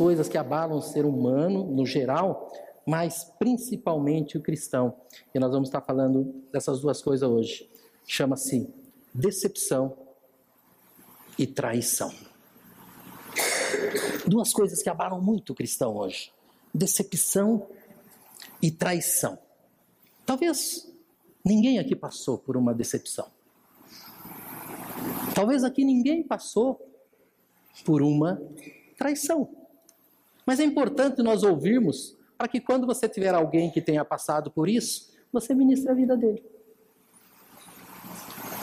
coisas que abalam o ser humano no geral, mas principalmente o cristão. E nós vamos estar falando dessas duas coisas hoje. Chama-se decepção e traição. Duas coisas que abalam muito o cristão hoje: decepção e traição. Talvez ninguém aqui passou por uma decepção. Talvez aqui ninguém passou por uma traição. Mas é importante nós ouvirmos para que quando você tiver alguém que tenha passado por isso, você ministre a vida dele.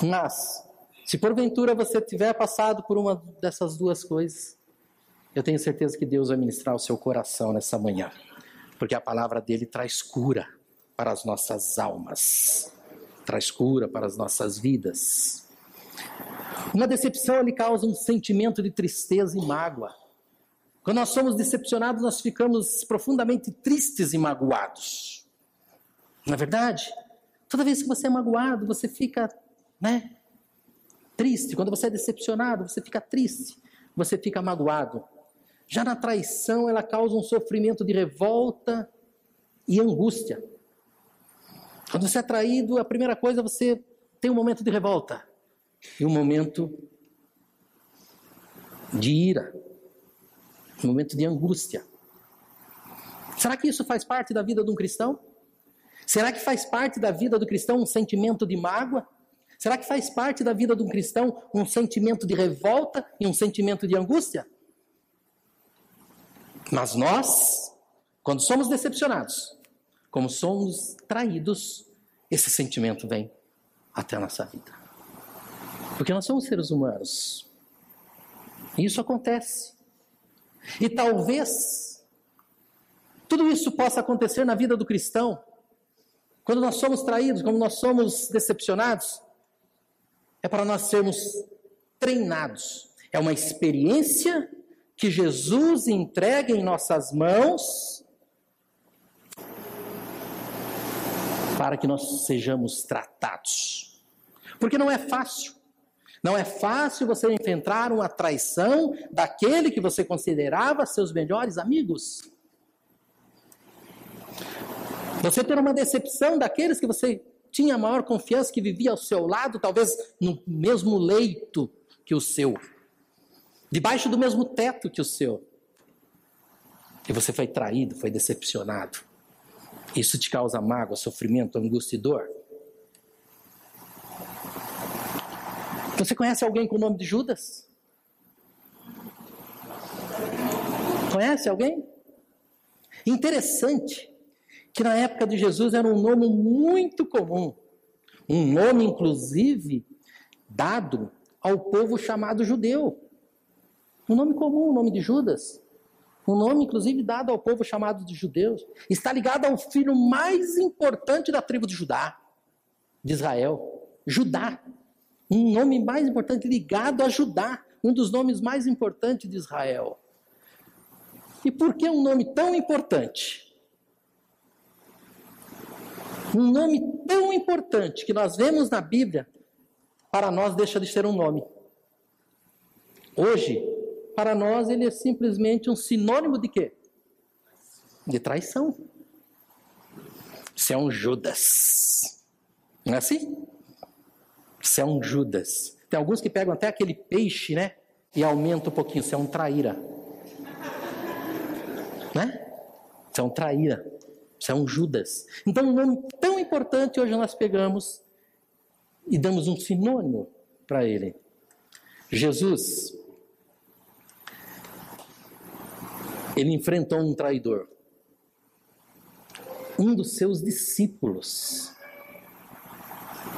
Mas, se porventura você tiver passado por uma dessas duas coisas, eu tenho certeza que Deus vai ministrar o seu coração nessa manhã, porque a palavra dele traz cura para as nossas almas, traz cura para as nossas vidas. Uma decepção lhe causa um sentimento de tristeza e mágoa. Quando nós somos decepcionados, nós ficamos profundamente tristes e magoados. Na é verdade, toda vez que você é magoado, você fica, né, triste. Quando você é decepcionado, você fica triste, você fica magoado. Já na traição, ela causa um sofrimento de revolta e angústia. Quando você é traído, a primeira coisa você tem um momento de revolta e um momento de ira um momento de angústia. Será que isso faz parte da vida de um cristão? Será que faz parte da vida do cristão um sentimento de mágoa? Será que faz parte da vida de um cristão um sentimento de revolta e um sentimento de angústia? Mas nós, quando somos decepcionados, como somos traídos, esse sentimento vem até a nossa vida. Porque nós somos seres humanos. E isso acontece. E talvez tudo isso possa acontecer na vida do cristão. Quando nós somos traídos, quando nós somos decepcionados, é para nós sermos treinados. É uma experiência que Jesus entrega em nossas mãos para que nós sejamos tratados. Porque não é fácil. Não é fácil você enfrentar uma traição daquele que você considerava seus melhores amigos. Você ter uma decepção daqueles que você tinha a maior confiança, que vivia ao seu lado, talvez no mesmo leito que o seu, debaixo do mesmo teto que o seu. E você foi traído, foi decepcionado. Isso te causa mágoa, sofrimento, angústia e dor. Você conhece alguém com o nome de Judas? Conhece alguém? Interessante que na época de Jesus era um nome muito comum. Um nome, inclusive, dado ao povo chamado judeu. Um nome comum, o nome de Judas. Um nome, inclusive, dado ao povo chamado de judeus. Está ligado ao filho mais importante da tribo de Judá, de Israel. Judá um nome mais importante ligado a Judá, um dos nomes mais importantes de Israel. E por que um nome tão importante? Um nome tão importante que nós vemos na Bíblia, para nós deixa de ser um nome. Hoje, para nós, ele é simplesmente um sinônimo de quê? De traição. Você é um Judas. Não é assim? Você é um Judas. Tem alguns que pegam até aquele peixe, né? E aumenta um pouquinho. Você é um traíra. Né? Você é um traíra. Você é um Judas. Então, um nome tão importante hoje nós pegamos e damos um sinônimo para ele. Jesus, ele enfrentou um traidor. Um dos seus discípulos.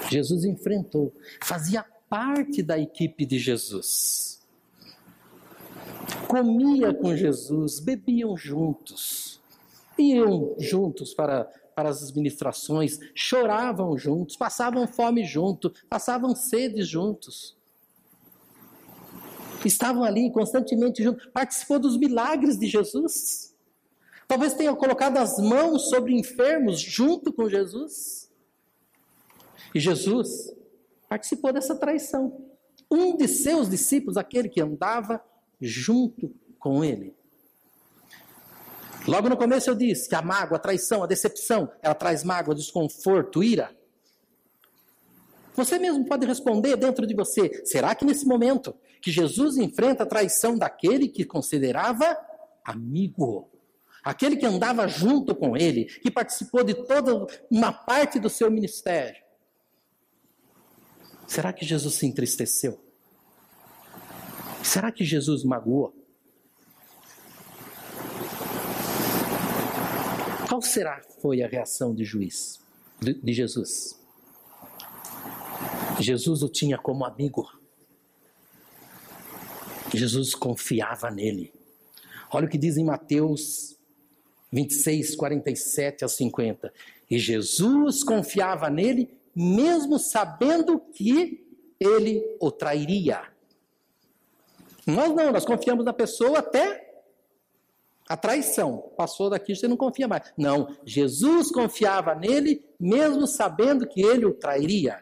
Jesus enfrentou, fazia parte da equipe de Jesus. Comia com Jesus, bebiam juntos, iam juntos para, para as ministrações, choravam juntos, passavam fome juntos, passavam sede juntos. Estavam ali constantemente juntos, participou dos milagres de Jesus. Talvez tenham colocado as mãos sobre enfermos junto com Jesus. E Jesus participou dessa traição. Um de seus discípulos, aquele que andava junto com ele, Logo no começo eu disse que a mágoa, a traição, a decepção, ela traz mágoa, desconforto, ira. Você mesmo pode responder dentro de você: será que nesse momento que Jesus enfrenta a traição daquele que considerava amigo, aquele que andava junto com ele, que participou de toda uma parte do seu ministério, será que Jesus se entristeceu? Será que Jesus magoou? Qual será foi a reação de juiz de Jesus? Jesus o tinha como amigo. Jesus confiava nele. Olha o que diz em Mateus 26, 47 a 50. E Jesus confiava nele, mesmo sabendo que ele o trairia. Nós não, nós confiamos na pessoa até a traição. Passou daqui, você não confia mais. Não, Jesus confiava nele, mesmo sabendo que ele o trairia.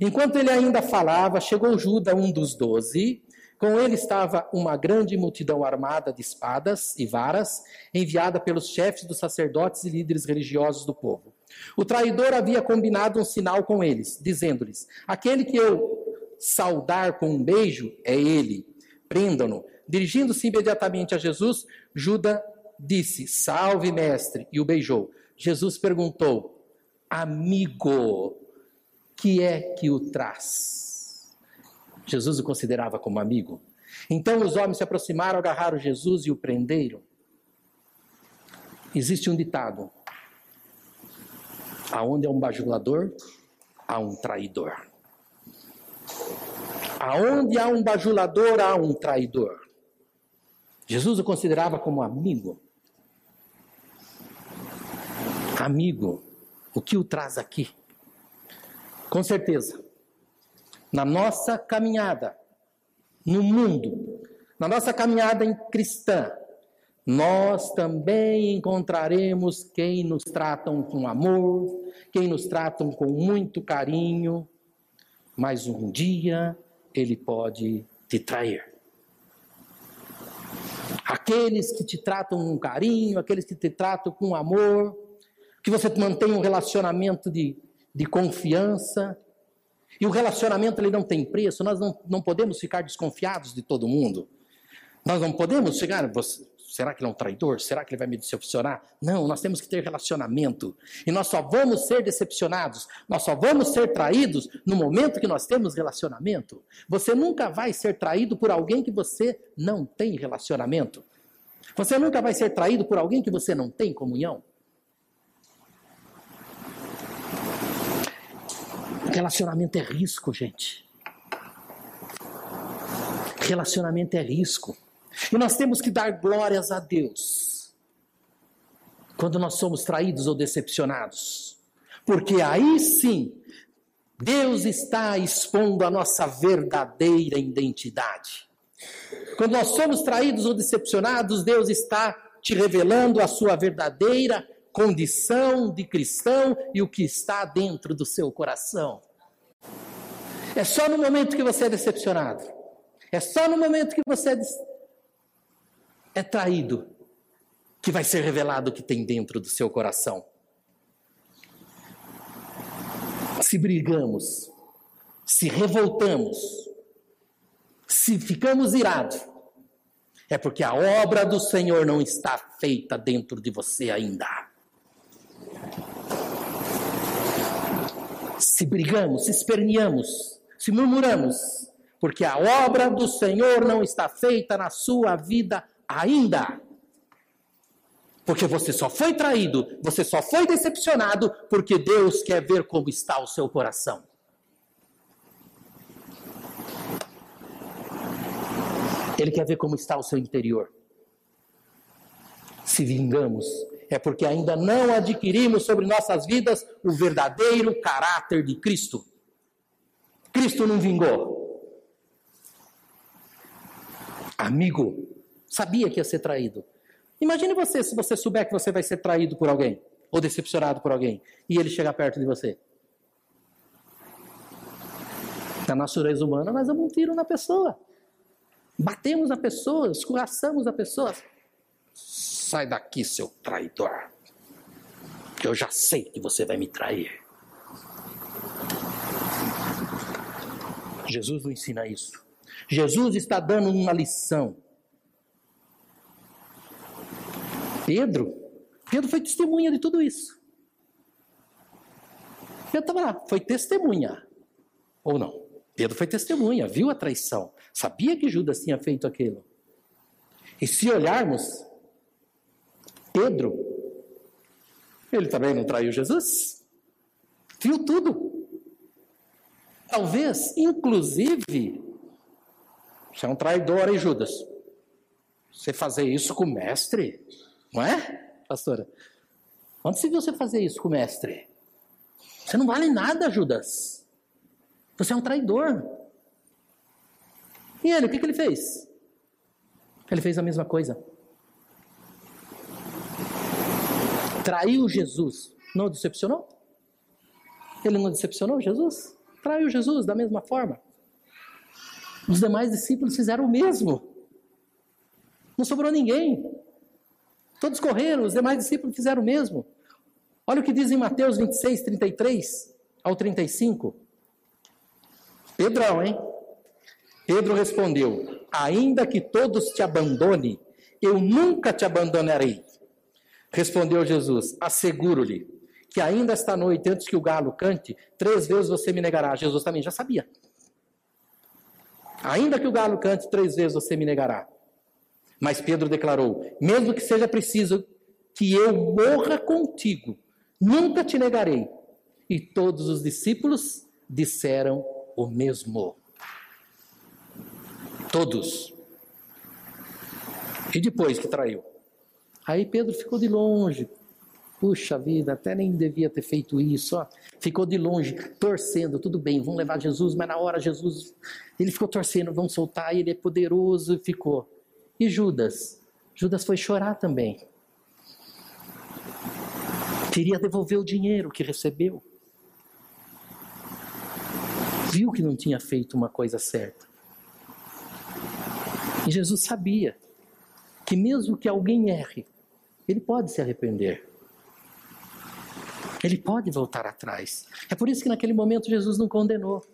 Enquanto ele ainda falava, chegou Judas, um dos doze. Com ele estava uma grande multidão armada de espadas e varas, enviada pelos chefes dos sacerdotes e líderes religiosos do povo. O traidor havia combinado um sinal com eles, dizendo-lhes: Aquele que eu saudar com um beijo é ele, prendam-no. Dirigindo-se imediatamente a Jesus, Judas disse: Salve, mestre, e o beijou. Jesus perguntou: Amigo, que é que o traz? Jesus o considerava como amigo. Então os homens se aproximaram, agarraram Jesus e o prenderam. Existe um ditado: aonde é um bajulador, há um traidor. Aonde há um bajulador, há um traidor. Jesus o considerava como amigo. Amigo, o que o traz aqui? Com certeza. Na nossa caminhada no mundo, na nossa caminhada em cristã, nós também encontraremos quem nos tratam com amor, quem nos tratam com muito carinho, mas um dia ele pode te trair. Aqueles que te tratam com carinho, aqueles que te tratam com amor, que você mantém um relacionamento de de confiança. E o relacionamento ele não tem preço, nós não, não podemos ficar desconfiados de todo mundo. Nós não podemos chegar, você, será que ele é um traidor? Será que ele vai me decepcionar? Não, nós temos que ter relacionamento. E nós só vamos ser decepcionados, nós só vamos ser traídos no momento que nós temos relacionamento. Você nunca vai ser traído por alguém que você não tem relacionamento. Você nunca vai ser traído por alguém que você não tem comunhão. Relacionamento é risco, gente. Relacionamento é risco. E nós temos que dar glórias a Deus quando nós somos traídos ou decepcionados. Porque aí sim, Deus está expondo a nossa verdadeira identidade. Quando nós somos traídos ou decepcionados, Deus está te revelando a sua verdadeira condição de cristão e o que está dentro do seu coração. É só no momento que você é decepcionado, é só no momento que você é, é traído, que vai ser revelado o que tem dentro do seu coração. Se brigamos, se revoltamos, se ficamos irados, é porque a obra do Senhor não está feita dentro de você ainda. se brigamos, se esperneamos, se murmuramos, porque a obra do Senhor não está feita na sua vida ainda. Porque você só foi traído, você só foi decepcionado, porque Deus quer ver como está o seu coração. Ele quer ver como está o seu interior. Se vingamos, é porque ainda não adquirimos sobre nossas vidas o verdadeiro caráter de Cristo. Cristo não vingou. Amigo, sabia que ia ser traído. Imagine você se você souber que você vai ser traído por alguém ou decepcionado por alguém e ele chegar perto de você. Na natureza humana, nós damos um tiro na pessoa. Batemos a pessoa, escorraçamos a pessoa Sai daqui, seu traidor. Eu já sei que você vai me trair. Jesus não ensina isso. Jesus está dando uma lição. Pedro, Pedro foi testemunha de tudo isso. Pedro estava lá, foi testemunha. Ou não? Pedro foi testemunha, viu a traição, sabia que Judas tinha feito aquilo. E se olharmos, Pedro, ele também não traiu Jesus? Viu tudo. Talvez, inclusive, você é um traidor, hein, Judas? Você fazer isso com o mestre, não é, pastora? Onde se viu você fazer isso com o mestre? Você não vale nada, Judas. Você é um traidor. E ele, o que, que ele fez? Ele fez a mesma coisa. Traiu Jesus. Não decepcionou? Ele não decepcionou Jesus? Traiu Jesus da mesma forma. Os demais discípulos fizeram o mesmo. Não sobrou ninguém. Todos correram, os demais discípulos fizeram o mesmo. Olha o que diz em Mateus 26, 33 ao 35. Pedrão, hein? Pedro respondeu: Ainda que todos te abandone, eu nunca te abandonarei. Respondeu Jesus: Asseguro-lhe que ainda esta noite, antes que o galo cante, três vezes você me negará. Jesus também já sabia. Ainda que o galo cante, três vezes você me negará. Mas Pedro declarou: Mesmo que seja preciso que eu morra contigo, nunca te negarei. E todos os discípulos disseram o mesmo. Todos. E depois que traiu? Aí Pedro ficou de longe. Puxa vida, até nem devia ter feito isso. Ó. Ficou de longe, torcendo. Tudo bem, vamos levar Jesus, mas na hora Jesus. Ele ficou torcendo, vamos soltar, ele é poderoso. E ficou. E Judas? Judas foi chorar também. Queria devolver o dinheiro que recebeu. Viu que não tinha feito uma coisa certa. E Jesus sabia que mesmo que alguém erre, ele pode se arrepender. Ele pode voltar atrás. É por isso que naquele momento Jesus não condenou.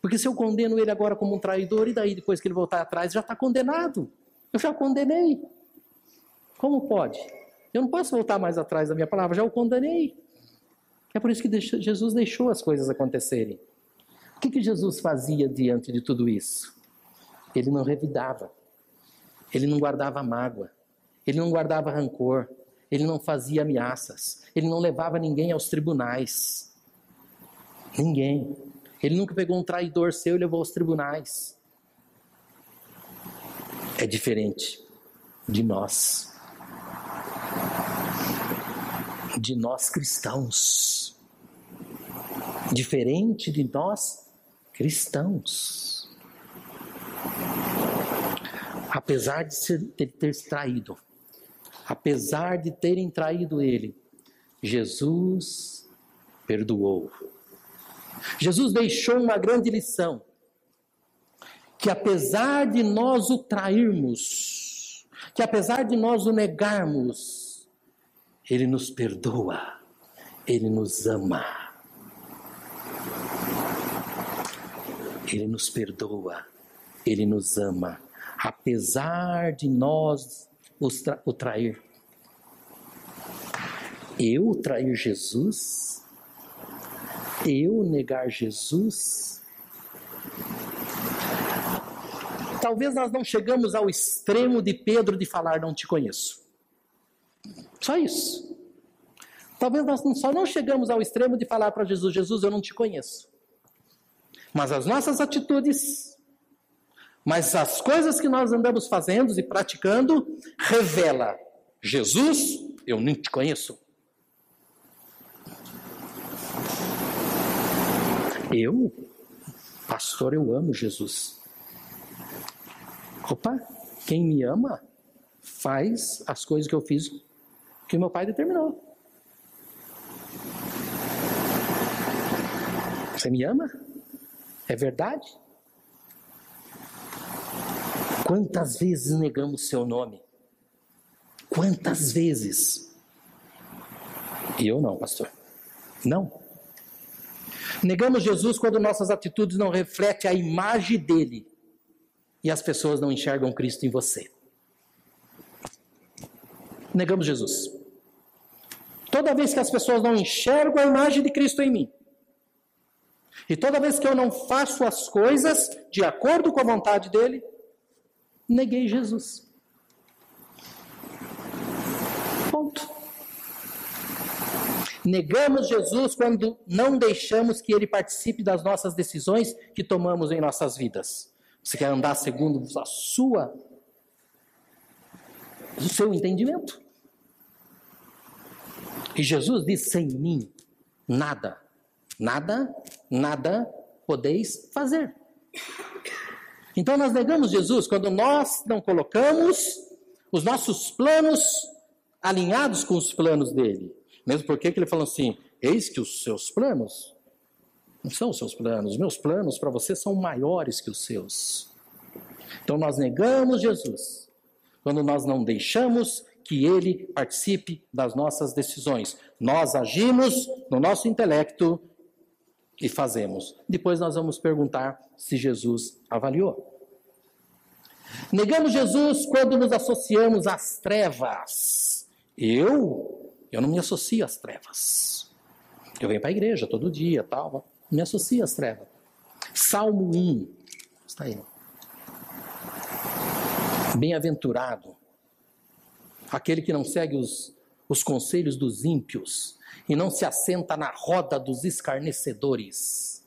Porque se eu condeno ele agora como um traidor, e daí depois que ele voltar atrás, já está condenado. Eu já condenei. Como pode? Eu não posso voltar mais atrás da minha palavra, já o condenei. É por isso que Jesus deixou as coisas acontecerem. O que, que Jesus fazia diante de tudo isso? Ele não revidava. Ele não guardava mágoa. Ele não guardava rancor. Ele não fazia ameaças. Ele não levava ninguém aos tribunais. Ninguém. Ele nunca pegou um traidor seu e levou aos tribunais. É diferente de nós. De nós cristãos. Diferente de nós cristãos. Apesar de, ser, ter traído, apesar de terem traído ele, Jesus perdoou. Jesus deixou uma grande lição: que apesar de nós o trairmos, que apesar de nós o negarmos, ele nos perdoa, ele nos ama. Ele nos perdoa, ele nos ama, apesar de nós o trair. Eu trair Jesus? Eu negar Jesus? Talvez nós não chegamos ao extremo de Pedro de falar não te conheço. Só isso. Talvez nós só não chegamos ao extremo de falar para Jesus, Jesus, eu não te conheço. Mas as nossas atitudes mas as coisas que nós andamos fazendo e praticando revela Jesus, eu nem te conheço. Eu, pastor, eu amo Jesus. Opa, quem me ama faz as coisas que eu fiz que meu pai determinou. Você me ama? É verdade? Quantas vezes negamos seu nome? Quantas vezes? E eu não, pastor. Não. Negamos Jesus quando nossas atitudes não refletem a imagem dele e as pessoas não enxergam Cristo em você. Negamos Jesus. Toda vez que as pessoas não enxergam a imagem de Cristo em mim, e toda vez que eu não faço as coisas de acordo com a vontade dele, neguei Jesus. Ponto. Negamos Jesus quando não deixamos que ele participe das nossas decisões que tomamos em nossas vidas. Você quer andar segundo a sua o seu entendimento. E Jesus diz: sem mim nada, nada, nada podeis fazer. Então nós negamos Jesus quando nós não colocamos os nossos planos alinhados com os planos dele. Mesmo porque ele falou assim: Eis que os seus planos não são os seus planos, os meus planos para você são maiores que os seus. Então nós negamos Jesus quando nós não deixamos que ele participe das nossas decisões. Nós agimos no nosso intelecto e fazemos. Depois nós vamos perguntar se Jesus avaliou. Negamos Jesus quando nos associamos às trevas. Eu, eu não me associo às trevas. Eu venho para a igreja todo dia, tal, me associo às trevas. Salmo 1, está aí. Bem-aventurado aquele que não segue os, os conselhos dos ímpios e não se assenta na roda dos escarnecedores.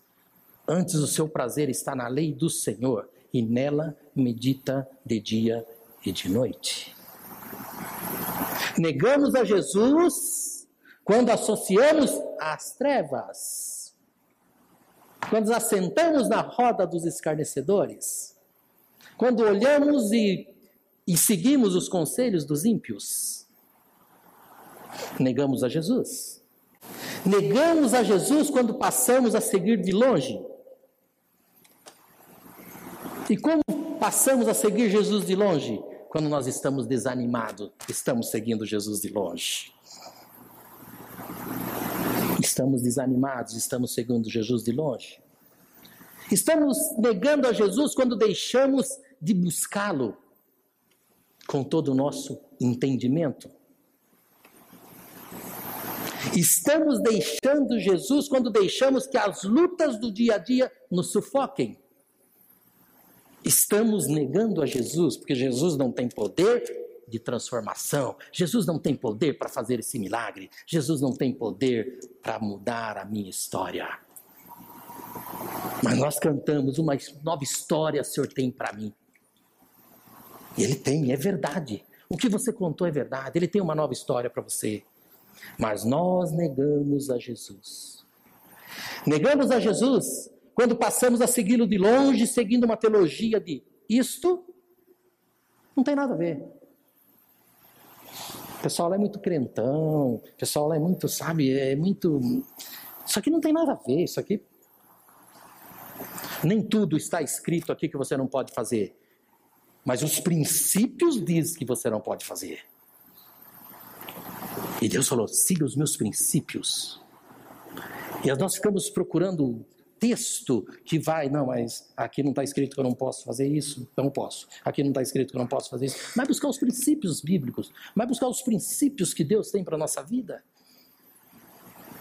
Antes o seu prazer está na lei do Senhor e nela medita de dia e de noite. Negamos a Jesus quando associamos às trevas, quando nos assentamos na roda dos escarnecedores, quando olhamos e e seguimos os conselhos dos ímpios, negamos a Jesus. Negamos a Jesus quando passamos a seguir de longe. E como passamos a seguir Jesus de longe? Quando nós estamos desanimados, estamos seguindo Jesus de longe. Estamos desanimados, estamos seguindo Jesus de longe. Estamos negando a Jesus quando deixamos de buscá-lo com todo o nosso entendimento? Estamos deixando Jesus quando deixamos que as lutas do dia a dia nos sufoquem. Estamos negando a Jesus, porque Jesus não tem poder de transformação. Jesus não tem poder para fazer esse milagre. Jesus não tem poder para mudar a minha história. Mas nós cantamos uma nova história o Senhor tem para mim. E ele tem, é verdade. O que você contou é verdade. Ele tem uma nova história para você. Mas nós negamos a Jesus. Negamos a Jesus quando passamos a segui-lo de longe, seguindo uma teologia de isto não tem nada a ver. Pessoal lá é muito crentão, o pessoal lá é muito, sabe, é muito. Isso aqui não tem nada a ver, isso aqui. Nem tudo está escrito aqui que você não pode fazer. Mas os princípios diz que você não pode fazer. E Deus falou: siga os meus princípios. E nós ficamos procurando texto que vai, não, mas aqui não está escrito que eu não posso fazer isso, eu não posso. Aqui não está escrito que eu não posso fazer isso. Vai buscar os princípios bíblicos, vai buscar os princípios que Deus tem para a nossa vida.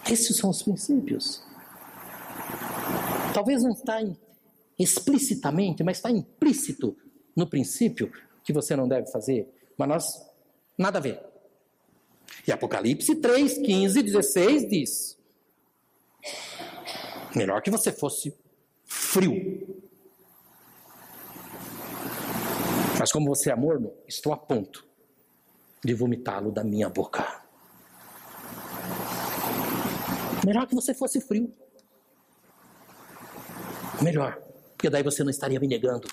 Esses são os princípios. Talvez não está explicitamente, mas está implícito no princípio que você não deve fazer, mas nós, nada a ver. E Apocalipse 3, 15 16 diz: melhor que você fosse frio. Mas como você é morno, estou a ponto de vomitá-lo da minha boca. Melhor que você fosse frio. Melhor, porque daí você não estaria me negando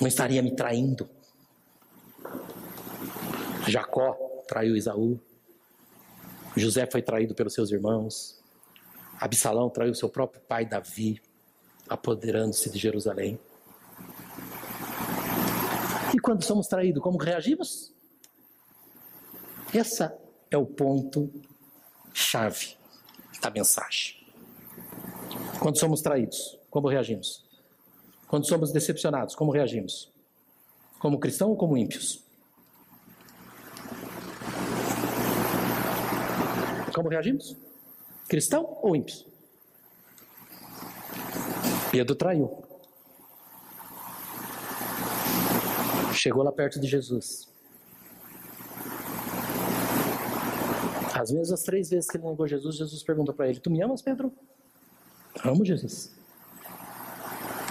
não estaria me traindo. Jacó traiu Isaú. José foi traído pelos seus irmãos. Absalão traiu seu próprio pai Davi, apoderando-se de Jerusalém. E quando somos traídos, como reagimos? Esse é o ponto chave da mensagem. Quando somos traídos, como reagimos? Quando somos decepcionados, como reagimos? Como cristão ou como ímpios? Como reagimos? Cristão ou ímpios? Pedro traiu. Chegou lá perto de Jesus. As mesmas três vezes que ele negou Jesus, Jesus perguntou para ele: Tu me amas, Pedro? Amo Jesus.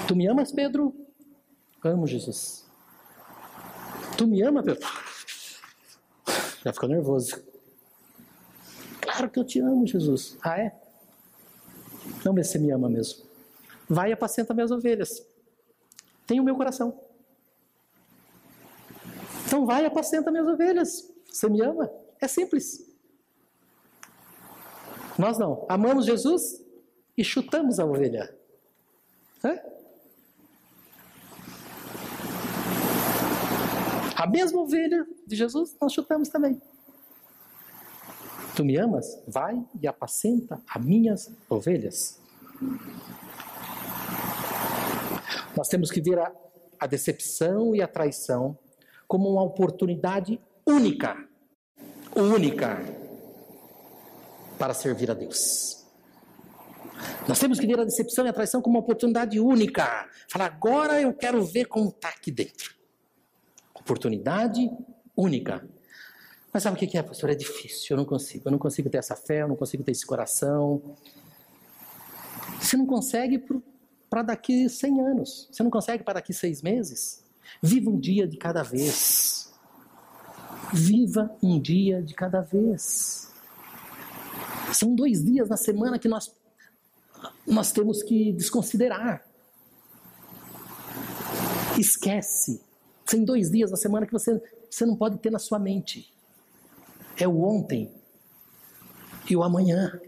Tu me amas, Pedro? Amo Jesus. Tu me ama, Pedro? Já ficou nervoso. Claro que eu te amo, Jesus. Ah, é? Não, mas você me ama mesmo. Vai e apacenta minhas ovelhas. Tem o meu coração. Então vai e apacenta minhas ovelhas. Você me ama? É simples. Nós não. Amamos Jesus e chutamos a ovelha. A mesma ovelha de Jesus nós chutamos também. Tu me amas? Vai e apacenta as minhas ovelhas. Nós temos que ver a, a decepção e a traição como uma oportunidade única, única, para servir a Deus. Nós temos que ver a decepção e a traição como uma oportunidade única. Falar, agora eu quero ver como está aqui dentro. Oportunidade única. Mas sabe o que é, pastor? É difícil, eu não consigo. Eu não consigo ter essa fé, eu não consigo ter esse coração. Você não consegue para daqui 100 anos. Você não consegue para daqui seis meses. Viva um dia de cada vez. Viva um dia de cada vez. São dois dias na semana que nós, nós temos que desconsiderar. Esquece. Tem dois dias na semana que você, você não pode ter na sua mente. É o ontem e o amanhã.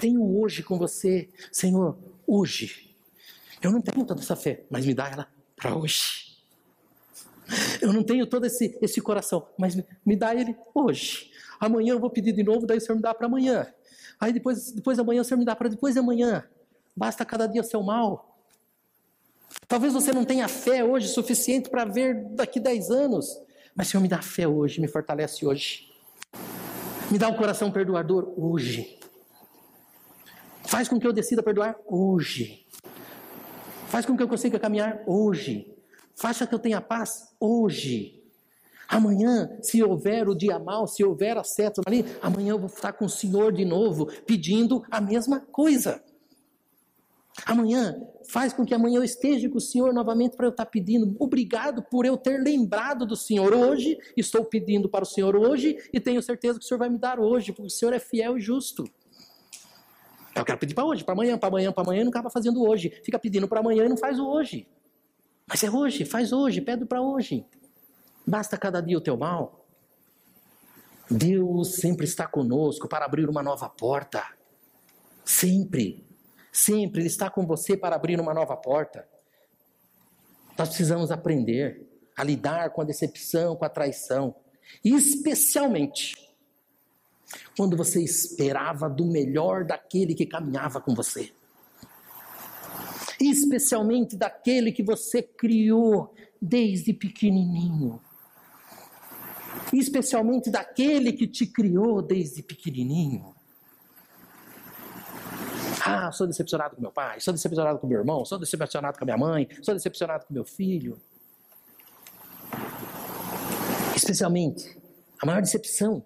Tenho hoje com você, Senhor, hoje. Eu não tenho toda essa fé, mas me dá ela para hoje. Eu não tenho todo esse, esse coração, mas me, me dá ele hoje. Amanhã eu vou pedir de novo, daí o Senhor me dá para amanhã. Aí depois, depois da manhã o Senhor me dá para depois de amanhã. Basta cada dia seu mal. Talvez você não tenha fé hoje suficiente para ver daqui 10 anos, mas Senhor me dá fé hoje, me fortalece hoje. Me dá um coração perdoador hoje. Faz com que eu decida perdoar hoje. Faz com que eu consiga caminhar hoje. Faça que eu tenha paz hoje. Amanhã, se houver o dia mal, se houver a seta ali, amanhã eu vou estar com o Senhor de novo, pedindo a mesma coisa. Amanhã, faz com que amanhã eu esteja com o Senhor novamente para eu estar pedindo. Obrigado por eu ter lembrado do Senhor hoje. Estou pedindo para o Senhor hoje e tenho certeza que o Senhor vai me dar hoje, porque o Senhor é fiel e justo. Eu quero pedir para hoje, para amanhã, para amanhã, para amanhã, e não acaba fazendo hoje. Fica pedindo para amanhã e não faz hoje. Mas é hoje, faz hoje, pede para hoje. Basta cada dia o teu mal. Deus sempre está conosco para abrir uma nova porta. Sempre. Sempre Ele está com você para abrir uma nova porta. Nós precisamos aprender a lidar com a decepção, com a traição. Especialmente quando você esperava do melhor daquele que caminhava com você. Especialmente daquele que você criou desde pequenininho. Especialmente daquele que te criou desde pequenininho. Ah, sou decepcionado com meu pai, sou decepcionado com meu irmão, sou decepcionado com a minha mãe, sou decepcionado com meu filho. Especialmente, a maior decepção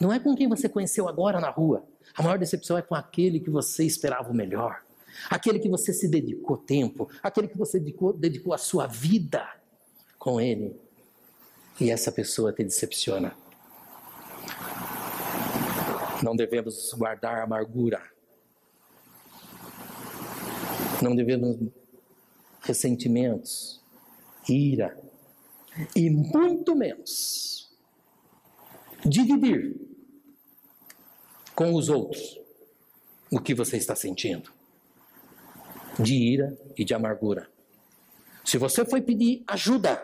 não é com quem você conheceu agora na rua. A maior decepção é com aquele que você esperava o melhor. Aquele que você se dedicou tempo, aquele que você dedicou, dedicou a sua vida com ele. E essa pessoa te decepciona. Não devemos guardar amargura. Não devemos ressentimentos, ira, e muito menos dividir com os outros o que você está sentindo de ira e de amargura. Se você foi pedir ajuda,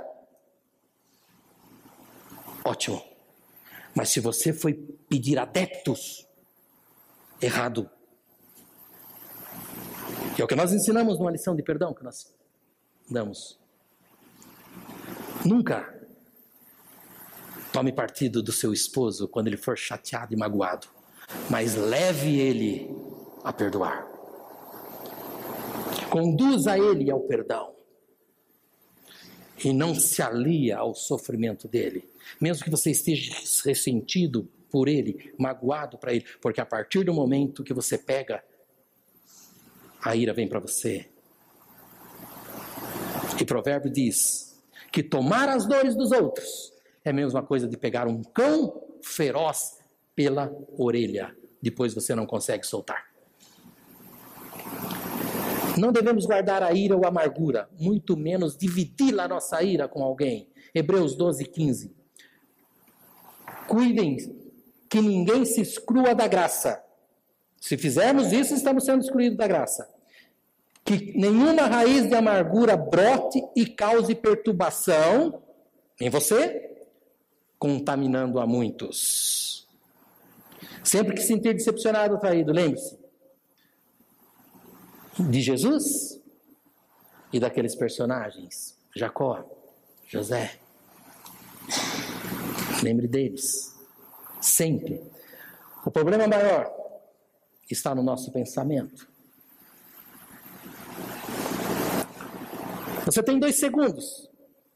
ótimo. Mas se você foi pedir adeptos, errado. Que é o que nós ensinamos numa lição de perdão que nós damos. Nunca tome partido do seu esposo quando ele for chateado e magoado, mas leve ele a perdoar. Conduza ele ao perdão. E não se alia ao sofrimento dele, mesmo que você esteja ressentido por ele, magoado para ele, porque a partir do momento que você pega, a ira vem para você. E provérbio diz que tomar as dores dos outros é a mesma coisa de pegar um cão feroz pela orelha. Depois você não consegue soltar. Não devemos guardar a ira ou a amargura, muito menos dividir a nossa ira com alguém. Hebreus 12, 15. Cuidem que ninguém se exclua da graça. Se fizermos isso, estamos sendo excluídos da graça. Que nenhuma raiz de amargura brote e cause perturbação em você, contaminando a muitos. Sempre que se sentir decepcionado ou traído, lembre-se de Jesus e daqueles personagens, Jacó, José. Lembre deles. Sempre. O problema maior está no nosso pensamento. Você tem dois segundos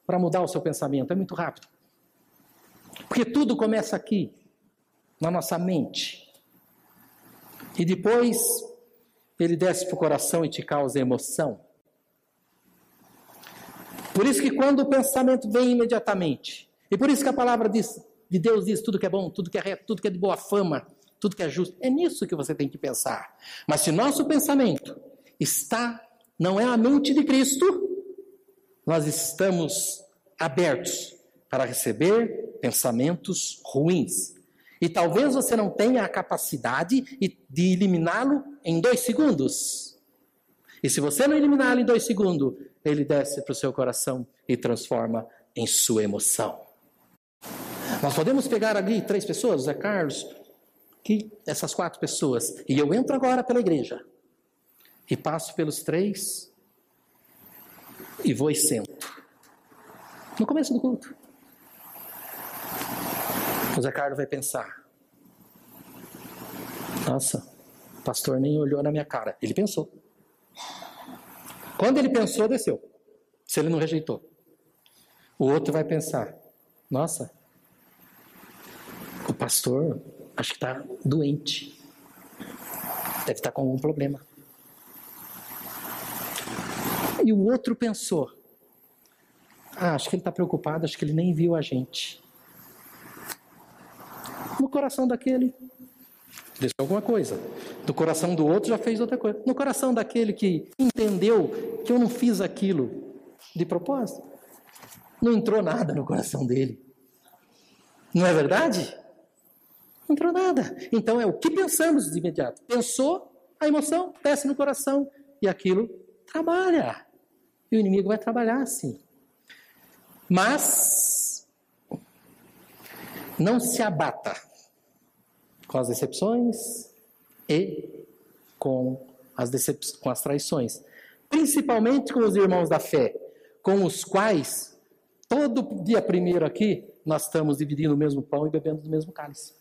para mudar o seu pensamento, é muito rápido. Porque tudo começa aqui, na nossa mente. E depois ele desce para o coração e te causa emoção. Por isso que quando o pensamento vem imediatamente, e por isso que a palavra diz: de Deus diz tudo que é bom, tudo que é reto, tudo que é de boa fama, tudo que é justo. É nisso que você tem que pensar. Mas se nosso pensamento está, não é a mente de Cristo, nós estamos abertos para receber pensamentos ruins. E talvez você não tenha a capacidade de eliminá-lo em dois segundos. E se você não eliminá-lo em dois segundos, ele desce para o seu coração e transforma em sua emoção. Nós podemos pegar ali três pessoas, Zé Carlos, que essas quatro pessoas, e eu entro agora pela igreja e passo pelos três e vou e sento. No começo do culto. O Zé Carlos vai pensar: Nossa, o pastor nem olhou na minha cara. Ele pensou. Quando ele pensou, desceu. Se ele não rejeitou. O outro vai pensar: Nossa, o pastor acho que está doente. Deve estar tá com algum problema. E o outro pensou: ah, acho que ele está preocupado, acho que ele nem viu a gente. No coração daquele, deixou alguma coisa. No coração do outro já fez outra coisa. No coração daquele que entendeu que eu não fiz aquilo de propósito, não entrou nada no coração dele. Não é verdade? Não entrou nada. Então é o que pensamos de imediato. Pensou, a emoção desce no coração e aquilo trabalha. E o inimigo vai trabalhar assim. Mas não se abata com as decepções e com as, decep com as traições. Principalmente com os irmãos da fé, com os quais, todo dia primeiro aqui, nós estamos dividindo o mesmo pão e bebendo do mesmo cálice.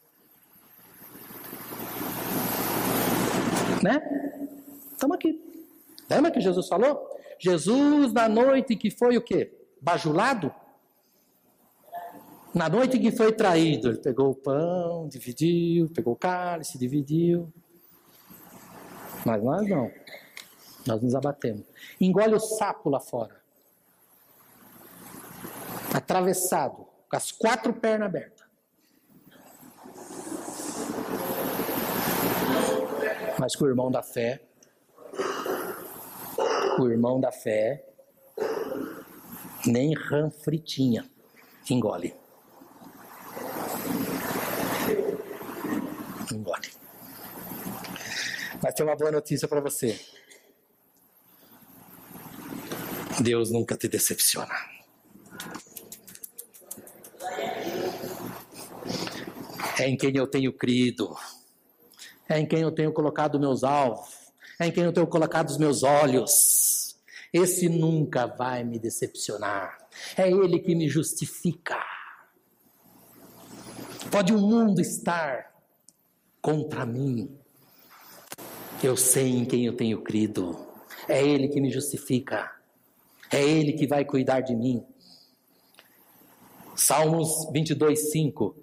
Né? Estamos aqui. Lembra que Jesus falou? Jesus, na noite que foi o quê? Bajulado? Na noite que foi traído, ele pegou o pão, dividiu, pegou o cálice, dividiu. Mas nós não. Nós nos abatemos. Engole o sapo lá fora. Atravessado, com as quatro pernas abertas. Mas com o irmão da fé, o irmão da fé, nem rã fritinha engole. Engole. Mas tem uma boa notícia para você. Deus nunca te decepciona. É em quem eu tenho crido, é em quem eu tenho colocado meus alvos, é em quem eu tenho colocado os meus olhos. Esse nunca vai me decepcionar. É Ele que me justifica. Pode o mundo estar contra mim. Eu sei em quem eu tenho crido. É Ele que me justifica. É Ele que vai cuidar de mim. Salmos 22, 5.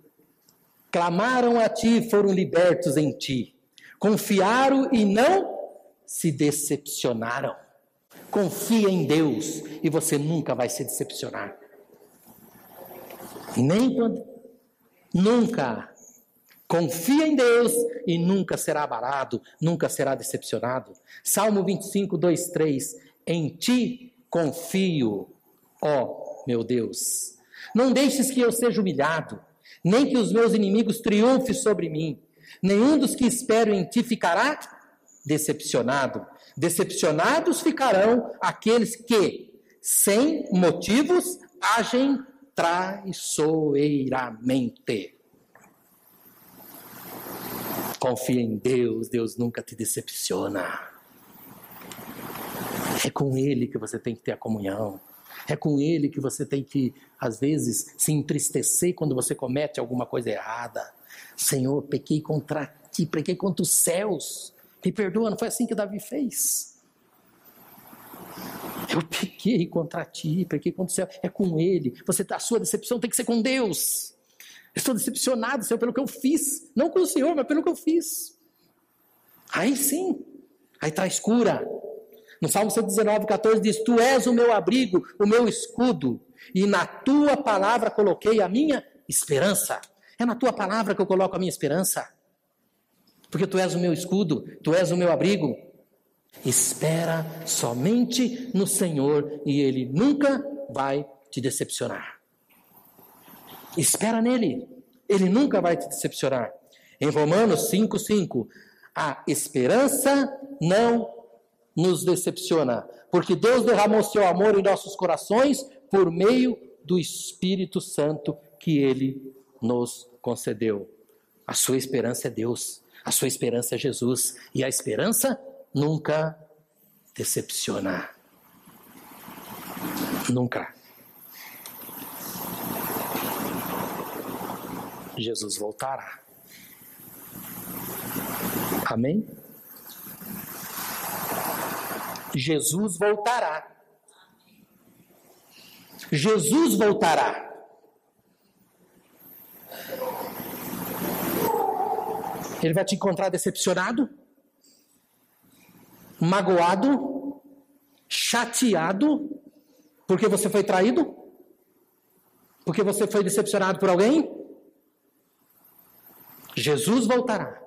Clamaram a ti e foram libertos em ti. Confiaram e não se decepcionaram. Confia em Deus e você nunca vai se decepcionar. Nem quando. Nunca. Confia em Deus e nunca será abalado, nunca será decepcionado. Salmo 25, 2, 3. Em ti confio, ó meu Deus. Não deixes que eu seja humilhado, nem que os meus inimigos triunfem sobre mim. Nenhum dos que esperam em ti ficará decepcionado. Decepcionados ficarão aqueles que, sem motivos, agem traiçoeiramente. Confia em Deus, Deus nunca te decepciona. É com Ele que você tem que ter a comunhão. É com Ele que você tem que, às vezes, se entristecer quando você comete alguma coisa errada. Senhor, pequei contra ti, pequei contra os céus. Me perdoa, não foi assim que Davi fez. Eu pequei contra ti, pequei contra o céu. É com ele. Você, a sua decepção tem que ser com Deus. Eu estou decepcionado, Senhor, pelo que eu fiz. Não com o Senhor, mas pelo que eu fiz. Aí sim. Aí está escura. No Salmo 119, 14 diz: Tu és o meu abrigo, o meu escudo, e na tua palavra coloquei a minha esperança. É na tua palavra que eu coloco a minha esperança porque tu és o meu escudo, tu és o meu abrigo. Espera somente no Senhor e Ele nunca vai te decepcionar. Espera nele, Ele nunca vai te decepcionar. Em Romanos 5,5, a esperança não nos decepciona, porque Deus derramou seu amor em nossos corações por meio do Espírito Santo que Ele nos concedeu. A sua esperança é Deus. A sua esperança é Jesus. E a esperança nunca decepciona. Nunca. Jesus voltará. Amém? Jesus voltará. Jesus voltará. Ele vai te encontrar decepcionado, magoado, chateado, porque você foi traído? Porque você foi decepcionado por alguém? Jesus voltará.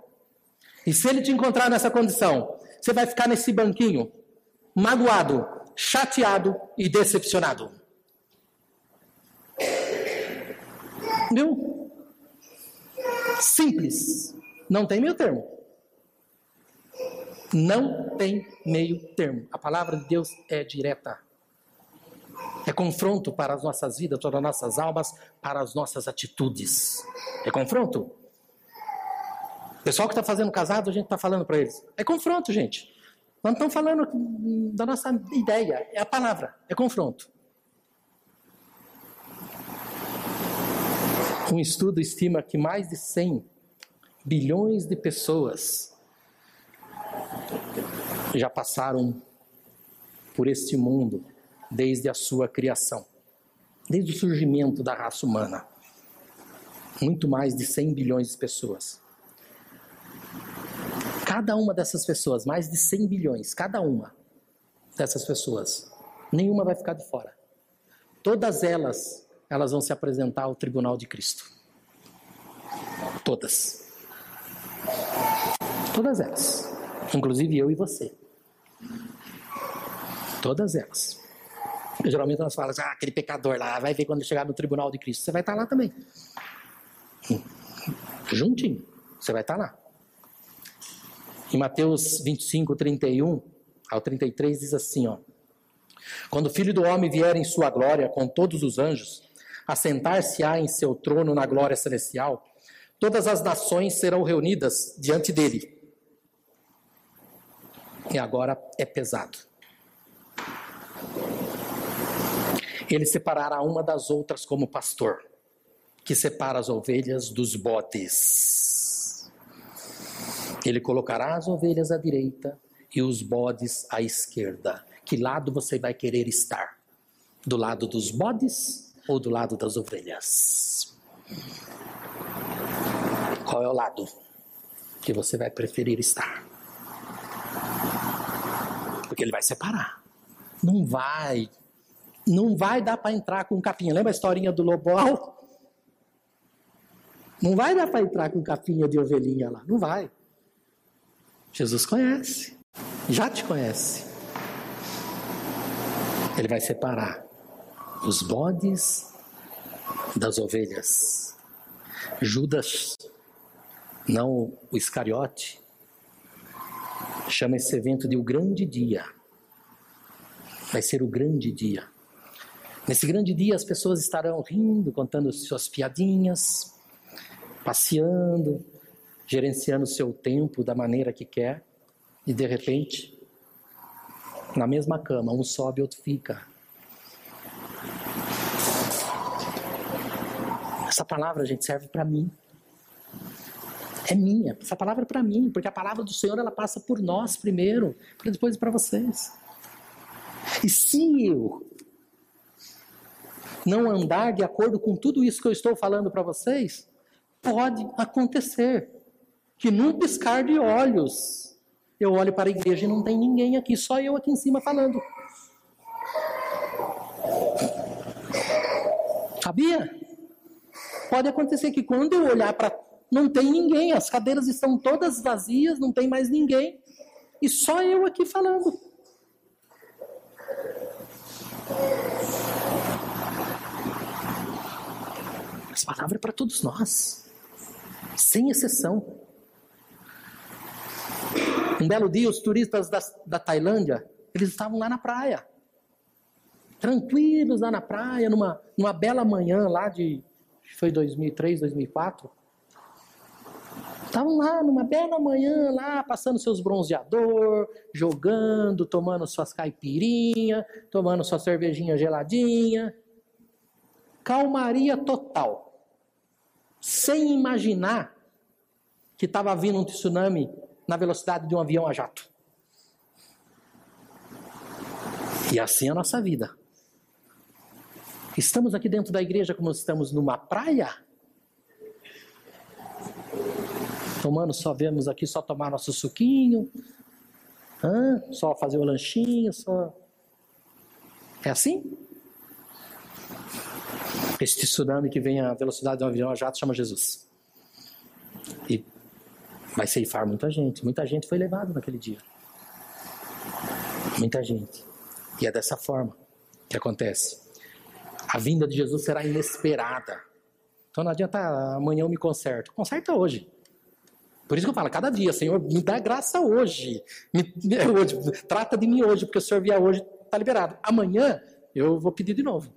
E se ele te encontrar nessa condição, você vai ficar nesse banquinho, magoado, chateado e decepcionado. Viu? Simples. Não tem meio termo. Não tem meio termo. A palavra de Deus é direta. É confronto para as nossas vidas, para as nossas almas, para as nossas atitudes. É confronto. Pessoal que está fazendo casado, a gente está falando para eles. É confronto, gente. Nós estamos falando da nossa ideia. É a palavra. É confronto. Um estudo estima que mais de 100 bilhões de pessoas já passaram por este mundo desde a sua criação, desde o surgimento da raça humana. Muito mais de 100 bilhões de pessoas. Cada uma dessas pessoas, mais de 100 bilhões, cada uma dessas pessoas, nenhuma vai ficar de fora. Todas elas, elas vão se apresentar ao tribunal de Cristo. Todas. Todas elas. Inclusive eu e você. Todas elas. Geralmente nós falamos, ah, aquele pecador lá, vai ver quando chegar no tribunal de Cristo. Você vai estar lá também. Juntinho. Você vai estar lá. Em Mateus 25, 31 ao 33 diz assim, ó. Quando o Filho do Homem vier em sua glória com todos os anjos, assentar-se-á em seu trono na glória celestial, Todas as nações serão reunidas diante dele. E agora é pesado. Ele separará uma das outras como pastor, que separa as ovelhas dos bodes. Ele colocará as ovelhas à direita e os bodes à esquerda. Que lado você vai querer estar? Do lado dos bodes ou do lado das ovelhas? Qual é o lado que você vai preferir estar? Porque ele vai separar. Não vai, não vai dar para entrar com capinha. Lembra a historinha do lobão? Não vai dar para entrar com capinha de ovelhinha lá. Não vai. Jesus conhece. Já te conhece. Ele vai separar os bodes das ovelhas. Judas, não o Iscariote, chama esse evento de o grande dia. Vai ser o grande dia. Nesse grande dia as pessoas estarão rindo, contando suas piadinhas, passeando, gerenciando seu tempo da maneira que quer, e de repente, na mesma cama, um sobe outro fica. Essa palavra, gente, serve para mim. É minha. Essa palavra é para mim, porque a palavra do Senhor ela passa por nós primeiro, para depois para vocês. E se eu não andar de acordo com tudo isso que eu estou falando para vocês, pode acontecer que num piscar de olhos eu olho para a igreja e não tem ninguém aqui, só eu aqui em cima falando. Sabia? Pode acontecer que quando eu olhar para. Não tem ninguém, as cadeiras estão todas vazias, não tem mais ninguém. E só eu aqui falando. Essa palavra é para todos nós, sem exceção. Um belo dia, os turistas da, da Tailândia, eles estavam lá na praia, tranquilos lá na praia, numa, numa bela manhã lá de foi 2003, 2004. Estavam lá numa bela manhã, lá passando seus bronzeador, jogando, tomando suas caipirinhas, tomando sua cervejinha geladinha. Calmaria total. Sem imaginar que estava vindo um tsunami na velocidade de um avião a jato. E assim é a nossa vida. Estamos aqui dentro da igreja como estamos numa praia? Tomando, só vemos aqui só tomar nosso suquinho, hã? só fazer o lanchinho, só. É assim? Este tsunami que vem à velocidade de um avião a jato chama Jesus. E vai ceifar muita gente. Muita gente foi levada naquele dia. Muita gente. E é dessa forma que acontece. A vinda de Jesus será inesperada. Então não adianta amanhã eu me conserto. Conserta hoje. Por isso que eu falo, cada dia, Senhor, me dá graça hoje. Me, hoje. Trata de mim hoje, porque o Senhor vier hoje, está liberado. Amanhã eu vou pedir de novo.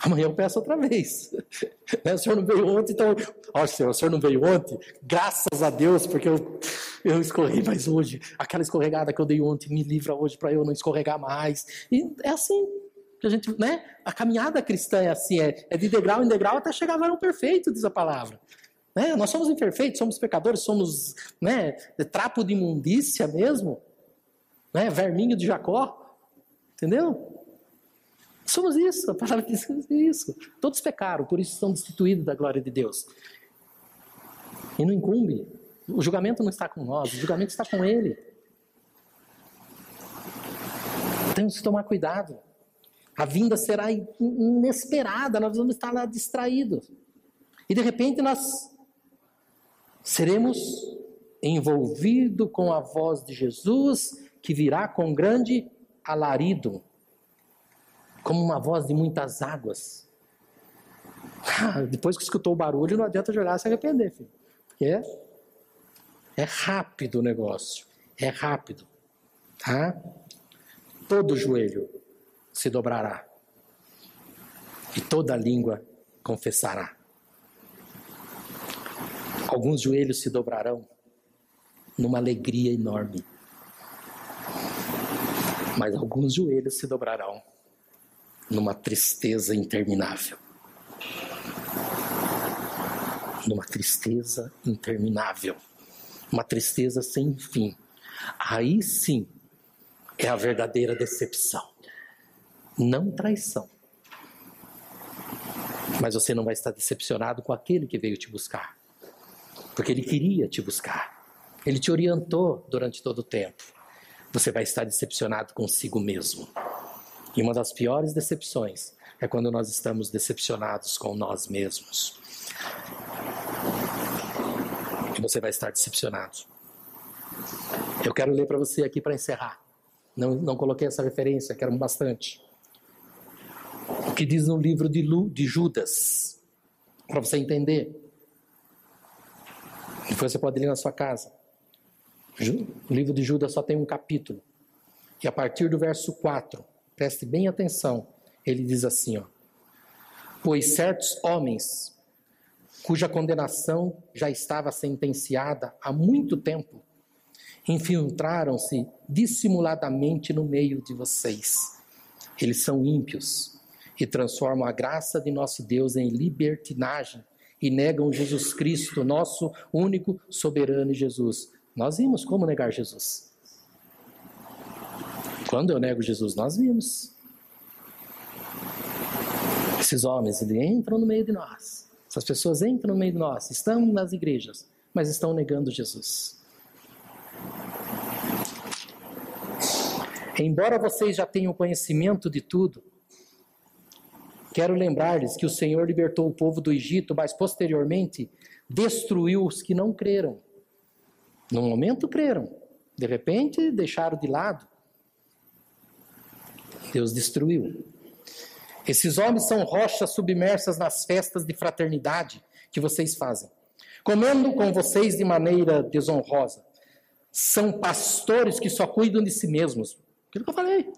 Amanhã eu peço outra vez. Né, o senhor não veio ontem, então. Ó, senhor, o senhor não veio ontem? Graças a Deus, porque eu, eu escorreguei mais hoje. Aquela escorregada que eu dei ontem me livra hoje para eu não escorregar mais. E é assim que a gente, né? A caminhada cristã é assim, é, é de degrau em degrau até chegar ao perfeito, diz a palavra. Né? Nós somos imperfeitos, somos pecadores, somos né, trapo de imundícia mesmo, né? verminho de Jacó, entendeu? Somos isso, a palavra diz isso. Todos pecaram, por isso são destituídos da glória de Deus. E não incumbe, o julgamento não está com nós, o julgamento está com Ele. Temos que tomar cuidado. A vinda será inesperada, nós vamos estar lá distraídos. E de repente nós seremos envolvidos com a voz de Jesus, que virá com grande alarido, como uma voz de muitas águas. Ah, depois que escutou o barulho, não adianta jogar se arrepender, filho. É, é rápido o negócio. É rápido. Tá? Todo joelho se dobrará, e toda língua confessará. Alguns joelhos se dobrarão numa alegria enorme. Mas alguns joelhos se dobrarão numa tristeza interminável. Numa tristeza interminável. Uma tristeza sem fim. Aí sim é a verdadeira decepção. Não traição. Mas você não vai estar decepcionado com aquele que veio te buscar. Porque ele queria te buscar. Ele te orientou durante todo o tempo. Você vai estar decepcionado consigo mesmo. E uma das piores decepções é quando nós estamos decepcionados com nós mesmos. E você vai estar decepcionado. Eu quero ler para você aqui para encerrar. Não, não coloquei essa referência, quero bastante. O que diz no livro de, Lu, de Judas, para você entender. Depois você pode ler na sua casa. O livro de Judas só tem um capítulo. E a partir do verso 4, preste bem atenção, ele diz assim: ó, Pois certos homens, cuja condenação já estava sentenciada há muito tempo, infiltraram-se dissimuladamente no meio de vocês. Eles são ímpios e transformam a graça de nosso Deus em libertinagem e negam Jesus Cristo, nosso único soberano Jesus. Nós vimos como negar Jesus. Quando eu nego Jesus, nós vimos. Esses homens, eles entram no meio de nós. Essas pessoas entram no meio de nós, estão nas igrejas, mas estão negando Jesus. Embora vocês já tenham conhecimento de tudo, quero lembrar-lhes que o Senhor libertou o povo do Egito, mas posteriormente destruiu os que não creram. No momento creram, de repente deixaram de lado. Deus destruiu. Esses homens são rochas submersas nas festas de fraternidade que vocês fazem, comendo com vocês de maneira desonrosa. São pastores que só cuidam de si mesmos, Aquilo que eu falei.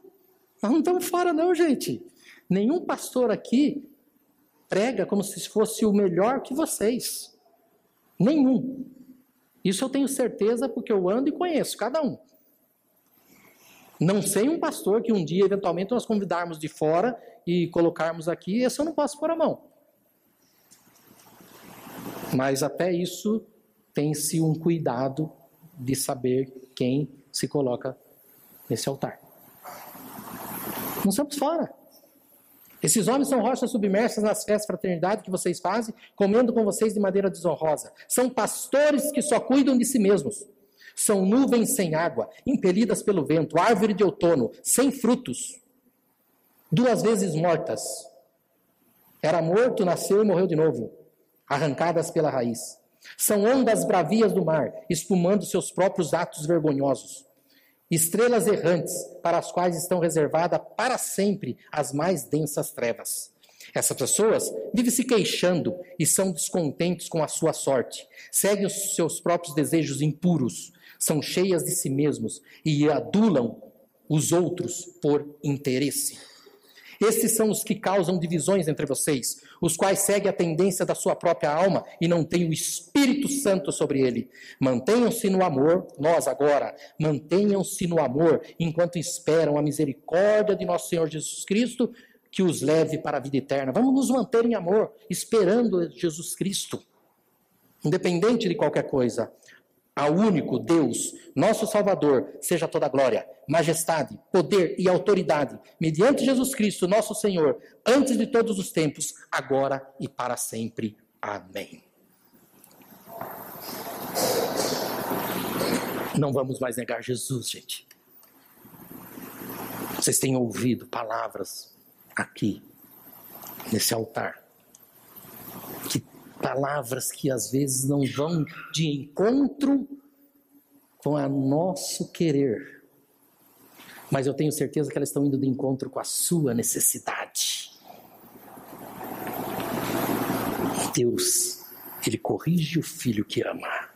Nós não estamos fora, não, gente. Nenhum pastor aqui prega como se fosse o melhor que vocês. Nenhum. Isso eu tenho certeza porque eu ando e conheço cada um. Não sei um pastor que um dia, eventualmente, nós convidarmos de fora e colocarmos aqui, esse eu não posso pôr a mão. Mas até isso tem-se um cuidado de saber quem se coloca nesse altar. Não estamos fora. Esses homens são rochas submersas nas festas de fraternidade que vocês fazem, comendo com vocês de maneira desonrosa. São pastores que só cuidam de si mesmos. São nuvens sem água, impelidas pelo vento, árvore de outono, sem frutos, duas vezes mortas. Era morto, nasceu e morreu de novo, arrancadas pela raiz. São ondas bravias do mar, espumando seus próprios atos vergonhosos estrelas errantes para as quais estão reservadas para sempre as mais densas trevas. Essas pessoas vivem se queixando e são descontentes com a sua sorte, seguem os seus próprios desejos impuros, são cheias de si mesmos e adulam os outros por interesse. Esses são os que causam divisões entre vocês, os quais seguem a tendência da sua própria alma e não têm o Espírito Santo sobre ele. Mantenham-se no amor, nós agora, mantenham-se no amor, enquanto esperam a misericórdia de nosso Senhor Jesus Cristo, que os leve para a vida eterna. Vamos nos manter em amor, esperando Jesus Cristo, independente de qualquer coisa ao único Deus, nosso Salvador, seja toda glória, majestade, poder e autoridade, mediante Jesus Cristo, nosso Senhor, antes de todos os tempos, agora e para sempre. Amém. Não vamos mais negar Jesus, gente. Vocês têm ouvido palavras aqui, nesse altar, que palavras que às vezes não vão de encontro com o nosso querer, mas eu tenho certeza que elas estão indo de encontro com a sua necessidade. Deus, Ele corrige o filho que ama.